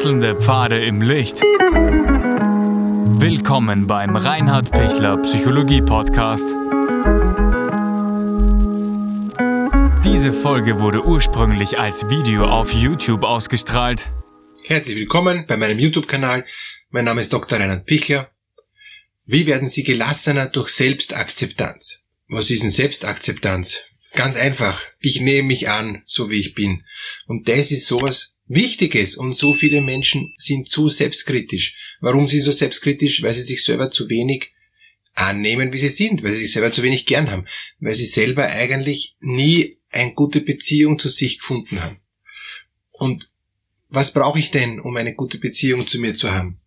Wechselnde Pfade im Licht. Willkommen beim Reinhard Pichler Psychologie Podcast. Diese Folge wurde ursprünglich als Video auf YouTube ausgestrahlt. Herzlich willkommen bei meinem YouTube-Kanal. Mein Name ist Dr. Reinhard Pichler. Wie werden Sie gelassener durch Selbstakzeptanz? Was ist denn Selbstakzeptanz? Ganz einfach. Ich nehme mich an, so wie ich bin. Und das ist sowas Wichtiges. Und so viele Menschen sind zu selbstkritisch. Warum sind sie so selbstkritisch? Weil sie sich selber zu wenig annehmen, wie sie sind, weil sie sich selber zu wenig gern haben, weil sie selber eigentlich nie eine gute Beziehung zu sich gefunden haben. Und was brauche ich denn, um eine gute Beziehung zu mir zu haben?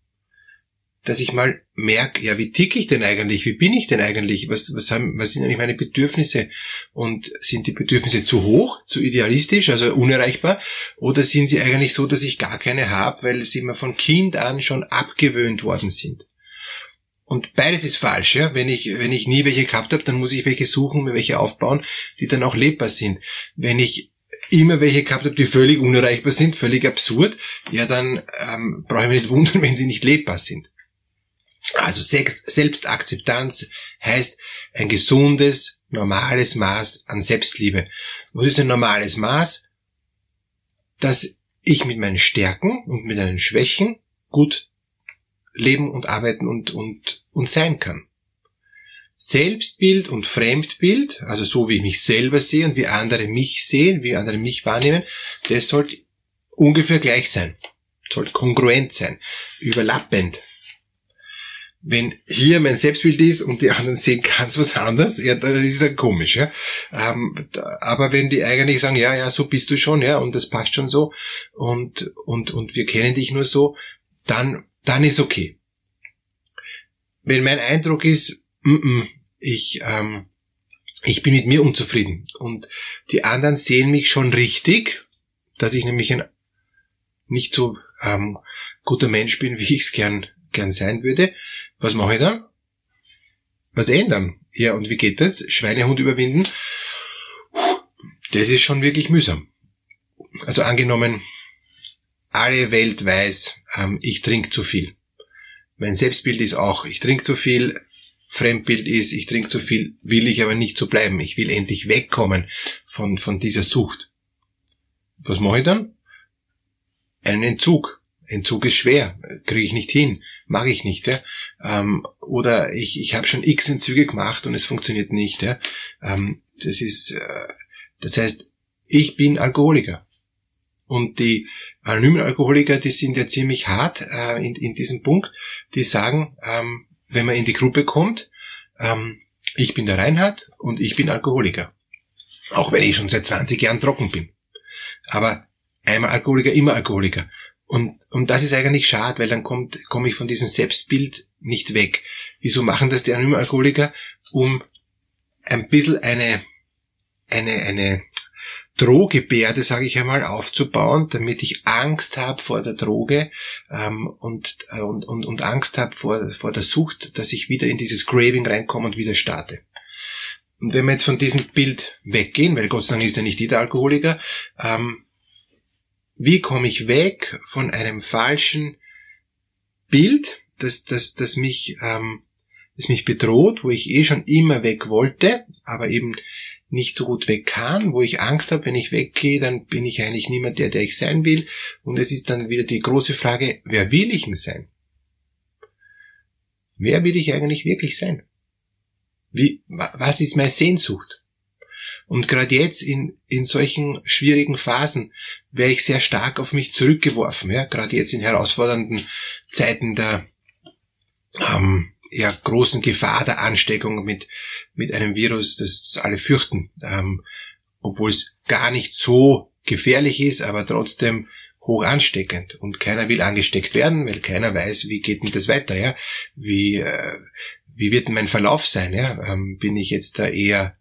Dass ich mal merke, ja, wie tick ich denn eigentlich? Wie bin ich denn eigentlich? Was, was, haben, was sind eigentlich meine Bedürfnisse? Und sind die Bedürfnisse zu hoch, zu idealistisch, also unerreichbar? Oder sind sie eigentlich so, dass ich gar keine habe, weil sie mir von Kind an schon abgewöhnt worden sind? Und beides ist falsch, ja. Wenn ich, wenn ich nie welche gehabt habe, dann muss ich welche suchen, mir welche aufbauen, die dann auch lebbar sind. Wenn ich immer welche gehabt habe, die völlig unerreichbar sind, völlig absurd, ja, dann ähm, brauche ich mich nicht wundern, wenn sie nicht lebbar sind. Also Selbstakzeptanz heißt ein gesundes, normales Maß an Selbstliebe. Was ist ein normales Maß? Dass ich mit meinen Stärken und mit meinen Schwächen gut leben und arbeiten und, und, und sein kann. Selbstbild und Fremdbild, also so wie ich mich selber sehe und wie andere mich sehen, wie andere mich wahrnehmen, das sollte ungefähr gleich sein. Sollte kongruent sein, überlappend wenn hier mein Selbstbild ist und die anderen sehen ganz was anderes, ja, dann ist das komisch, ja. Ähm, aber wenn die eigentlich sagen, ja, ja, so bist du schon, ja, und das passt schon so, und, und, und wir kennen dich nur so, dann, dann ist okay. Wenn mein Eindruck ist, m -m, ich, ähm, ich bin mit mir unzufrieden und die anderen sehen mich schon richtig, dass ich nämlich ein nicht so ähm, guter Mensch bin, wie ich es gern, gern sein würde, was mache ich dann? Was ändern? Ja, und wie geht das? Schweinehund überwinden? Das ist schon wirklich mühsam. Also angenommen, alle Welt weiß, ähm, ich trinke zu viel. Mein Selbstbild ist auch, ich trinke zu viel. Fremdbild ist, ich trinke zu viel, will ich aber nicht so bleiben. Ich will endlich wegkommen von, von dieser Sucht. Was mache ich dann? Einen Entzug. Entzug ist schwer, kriege ich nicht hin, mache ich nicht. Ja? Ähm, oder ich, ich habe schon x Entzüge gemacht und es funktioniert nicht. Ja? Ähm, das ist, äh, das heißt, ich bin Alkoholiker. Und die anonymen Alkoholiker, die sind ja ziemlich hart äh, in, in diesem Punkt. Die sagen, ähm, wenn man in die Gruppe kommt, ähm, ich bin der Reinhard und ich bin Alkoholiker. Auch wenn ich schon seit 20 Jahren trocken bin. Aber einmal Alkoholiker, immer Alkoholiker. Und, und das ist eigentlich schade, weil dann kommt, komme ich von diesem Selbstbild nicht weg. Wieso machen das die anonymen Alkoholiker? Um ein bisschen eine, eine, eine Drohgebärde, sage ich einmal, aufzubauen, damit ich Angst habe vor der Droge ähm, und, äh, und, und, und Angst habe vor, vor der Sucht, dass ich wieder in dieses Craving reinkomme und wieder starte. Und wenn wir jetzt von diesem Bild weggehen, weil Gott sei Dank ist ja nicht jeder Alkoholiker, ähm, wie komme ich weg von einem falschen Bild, das, das, das mich, ähm, das mich bedroht, wo ich eh schon immer weg wollte, aber eben nicht so gut weg kann, wo ich Angst habe, wenn ich weggehe, dann bin ich eigentlich mehr der, der ich sein will. Und es ist dann wieder die große Frage, wer will ich denn sein? Wer will ich eigentlich wirklich sein? Wie, was ist meine Sehnsucht? Und gerade jetzt in, in solchen schwierigen Phasen wäre ich sehr stark auf mich zurückgeworfen. Ja? Gerade jetzt in herausfordernden Zeiten der ähm, ja, großen Gefahr der Ansteckung mit, mit einem Virus, das, das alle fürchten. Ähm, Obwohl es gar nicht so gefährlich ist, aber trotzdem hoch ansteckend. Und keiner will angesteckt werden, weil keiner weiß, wie geht denn das weiter. Ja? Wie, äh, wie wird denn mein Verlauf sein? Ja? Ähm, bin ich jetzt da eher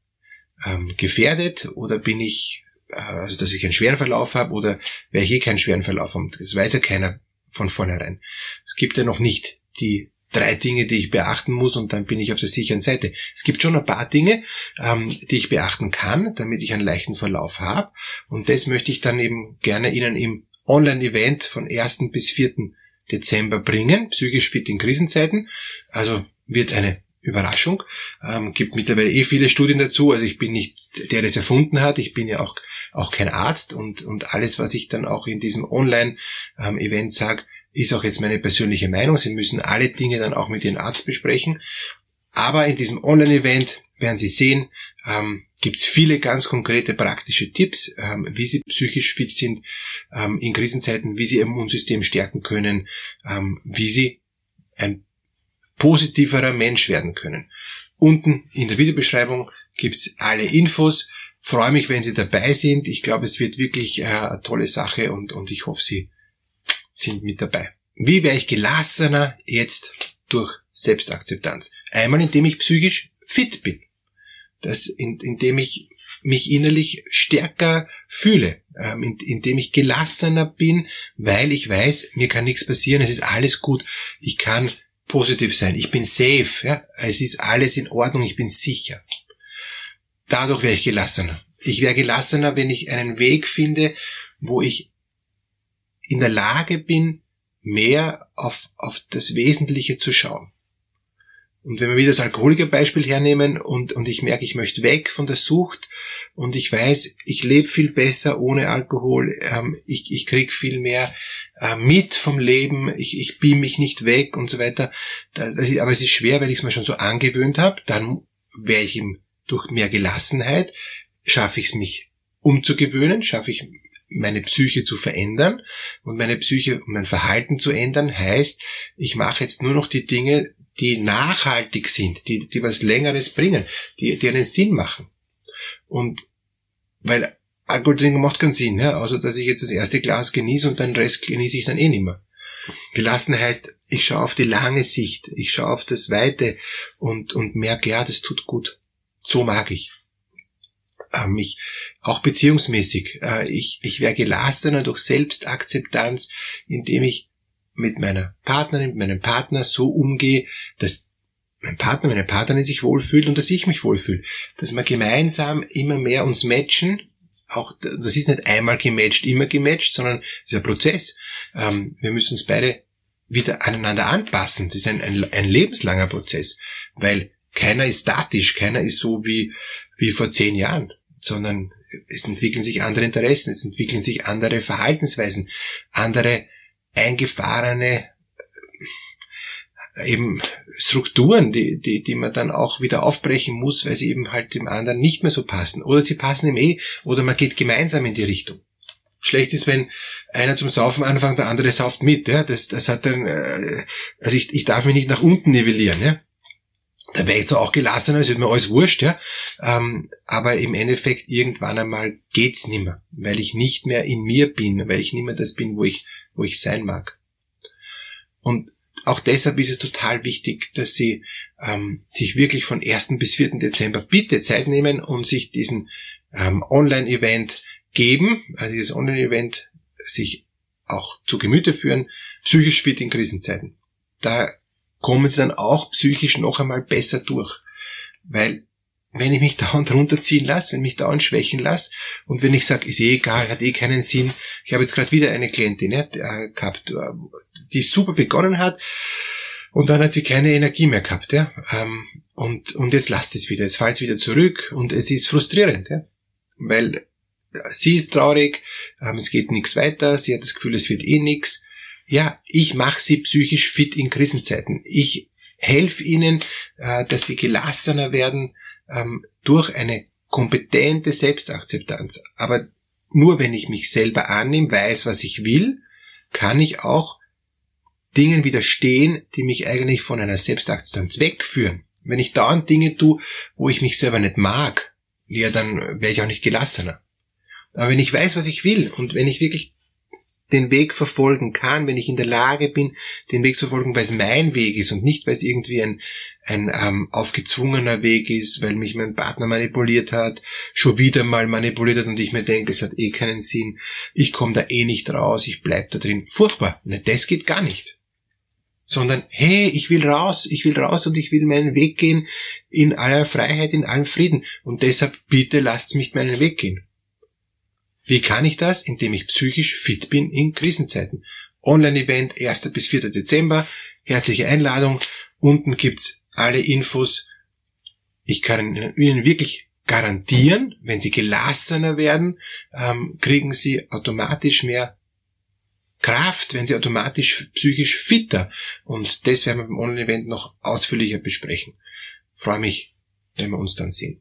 ähm, gefährdet oder bin ich, äh, also dass ich einen schweren Verlauf habe oder werde ich eh keinen schweren Verlauf haben. Das weiß ja keiner von vornherein. Es gibt ja noch nicht die drei Dinge, die ich beachten muss und dann bin ich auf der sicheren Seite. Es gibt schon ein paar Dinge, ähm, die ich beachten kann, damit ich einen leichten Verlauf habe und das möchte ich dann eben gerne Ihnen im Online-Event von 1. bis 4. Dezember bringen, psychisch fit in Krisenzeiten. Also wird eine Überraschung. Ähm, gibt mittlerweile eh viele Studien dazu. Also ich bin nicht der, der es erfunden hat. Ich bin ja auch, auch kein Arzt und, und alles, was ich dann auch in diesem Online-Event ähm, sage, ist auch jetzt meine persönliche Meinung. Sie müssen alle Dinge dann auch mit Ihrem Arzt besprechen. Aber in diesem Online-Event werden Sie sehen, ähm, gibt es viele ganz konkrete praktische Tipps, ähm, wie Sie psychisch fit sind ähm, in Krisenzeiten, wie Sie Ihr Immunsystem stärken können, ähm, wie Sie ein positiverer Mensch werden können. Unten in der Videobeschreibung gibt's alle Infos. Freue mich, wenn Sie dabei sind. Ich glaube, es wird wirklich äh, eine tolle Sache und, und ich hoffe, Sie sind mit dabei. Wie wäre ich gelassener jetzt durch Selbstakzeptanz? Einmal, indem ich psychisch fit bin. Das, in, indem ich mich innerlich stärker fühle, ähm, indem ich gelassener bin, weil ich weiß, mir kann nichts passieren, es ist alles gut, ich kann positiv sein. Ich bin safe. Ja? Es ist alles in Ordnung. Ich bin sicher. Dadurch wäre ich gelassener. Ich wäre gelassener, wenn ich einen Weg finde, wo ich in der Lage bin, mehr auf, auf das Wesentliche zu schauen. Und wenn wir wieder das Alkoholikerbeispiel hernehmen und, und ich merke, ich möchte weg von der Sucht und ich weiß, ich lebe viel besser ohne Alkohol, ähm, ich, ich krieg viel mehr äh, mit vom Leben, ich, ich beam mich nicht weg und so weiter. Da, das, aber es ist schwer, weil ich es mir schon so angewöhnt habe. Dann wäre ich ihm durch mehr Gelassenheit, schaffe ich es mich umzugewöhnen, schaffe ich meine Psyche zu verändern und meine Psyche, mein Verhalten zu ändern, heißt, ich mache jetzt nur noch die Dinge, die nachhaltig sind, die, die was Längeres bringen, die, die einen Sinn machen. Und weil Alkohol trinken macht keinen Sinn, ja, außer dass ich jetzt das erste Glas genieße und den Rest genieße ich dann eh nicht mehr. Gelassen heißt, ich schaue auf die lange Sicht, ich schaue auf das Weite und, und merke, ja, das tut gut. So mag ich. Äh, mich, auch beziehungsmäßig. Äh, ich, ich wäre gelassener durch Selbstakzeptanz, indem ich mit meiner Partnerin, mit meinem Partner so umgehe, dass mein Partner, meine Partnerin sich wohlfühlt und dass ich mich wohlfühle. Dass wir gemeinsam immer mehr uns matchen auch, das ist nicht einmal gematcht, immer gematcht, sondern es ist ein Prozess. Ähm, wir müssen uns beide wieder aneinander anpassen. Das ist ein, ein, ein lebenslanger Prozess, weil keiner ist statisch, keiner ist so wie, wie vor zehn Jahren, sondern es entwickeln sich andere Interessen, es entwickeln sich andere Verhaltensweisen, andere eingefahrene eben Strukturen, die, die, die man dann auch wieder aufbrechen muss, weil sie eben halt dem anderen nicht mehr so passen. Oder sie passen ihm eh, oder man geht gemeinsam in die Richtung. Schlecht ist, wenn einer zum Saufen anfängt, der andere sauft mit. Ja? Das, das hat dann, äh, also ich, ich darf mich nicht nach unten nivellieren. Ja? Da wäre ich zwar auch gelassener, es wird mir alles wurscht, ja. Ähm, aber im Endeffekt irgendwann einmal geht's nimmer, weil ich nicht mehr in mir bin, weil ich nicht mehr das bin, wo ich, wo ich sein mag. Und auch deshalb ist es total wichtig, dass Sie ähm, sich wirklich von 1. bis 4. Dezember bitte Zeit nehmen und sich diesen ähm, Online-Event geben, also dieses Online-Event sich auch zu Gemüte führen, psychisch fit in Krisenzeiten. Da kommen Sie dann auch psychisch noch einmal besser durch, weil wenn ich mich dauernd runterziehen lasse, wenn ich mich dauernd schwächen lasse und wenn ich sage, ist eh egal, hat eh keinen Sinn. Ich habe jetzt gerade wieder eine Klientin ne, gehabt, äh, die super begonnen hat und dann hat sie keine Energie mehr gehabt. Ja? Ähm, und, und jetzt lasst es wieder, jetzt fällt es wieder zurück und es ist frustrierend, ja? weil sie ist traurig, ähm, es geht nichts weiter, sie hat das Gefühl, es wird eh nichts. Ja, ich mache sie psychisch fit in Krisenzeiten. Ich helfe ihnen, äh, dass sie gelassener werden, ähm, durch eine kompetente Selbstakzeptanz. Aber nur wenn ich mich selber annehme, weiß, was ich will, kann ich auch Dingen widerstehen, die mich eigentlich von einer Selbstakzeptanz wegführen. Wenn ich dauernd Dinge tue, wo ich mich selber nicht mag, ja, dann wäre ich auch nicht gelassener. Aber wenn ich weiß, was ich will und wenn ich wirklich den Weg verfolgen kann, wenn ich in der Lage bin, den Weg zu verfolgen, weil es mein Weg ist und nicht, weil es irgendwie ein, ein ähm, aufgezwungener Weg ist, weil mich mein Partner manipuliert hat, schon wieder mal manipuliert hat und ich mir denke, es hat eh keinen Sinn, ich komme da eh nicht raus, ich bleib da drin. Furchtbar. Ne, das geht gar nicht. Sondern, hey, ich will raus, ich will raus und ich will meinen Weg gehen in aller Freiheit, in allem Frieden. Und deshalb bitte lasst mich meinen Weg gehen. Wie kann ich das? Indem ich psychisch fit bin in Krisenzeiten. Online-Event 1. bis 4. Dezember. Herzliche Einladung. Unten gibt's alle Infos. Ich kann Ihnen wirklich garantieren, wenn Sie gelassener werden, ähm, kriegen Sie automatisch mehr Kraft, wenn Sie automatisch psychisch fitter. Und das werden wir beim Online-Event noch ausführlicher besprechen. freue mich, wenn wir uns dann sehen.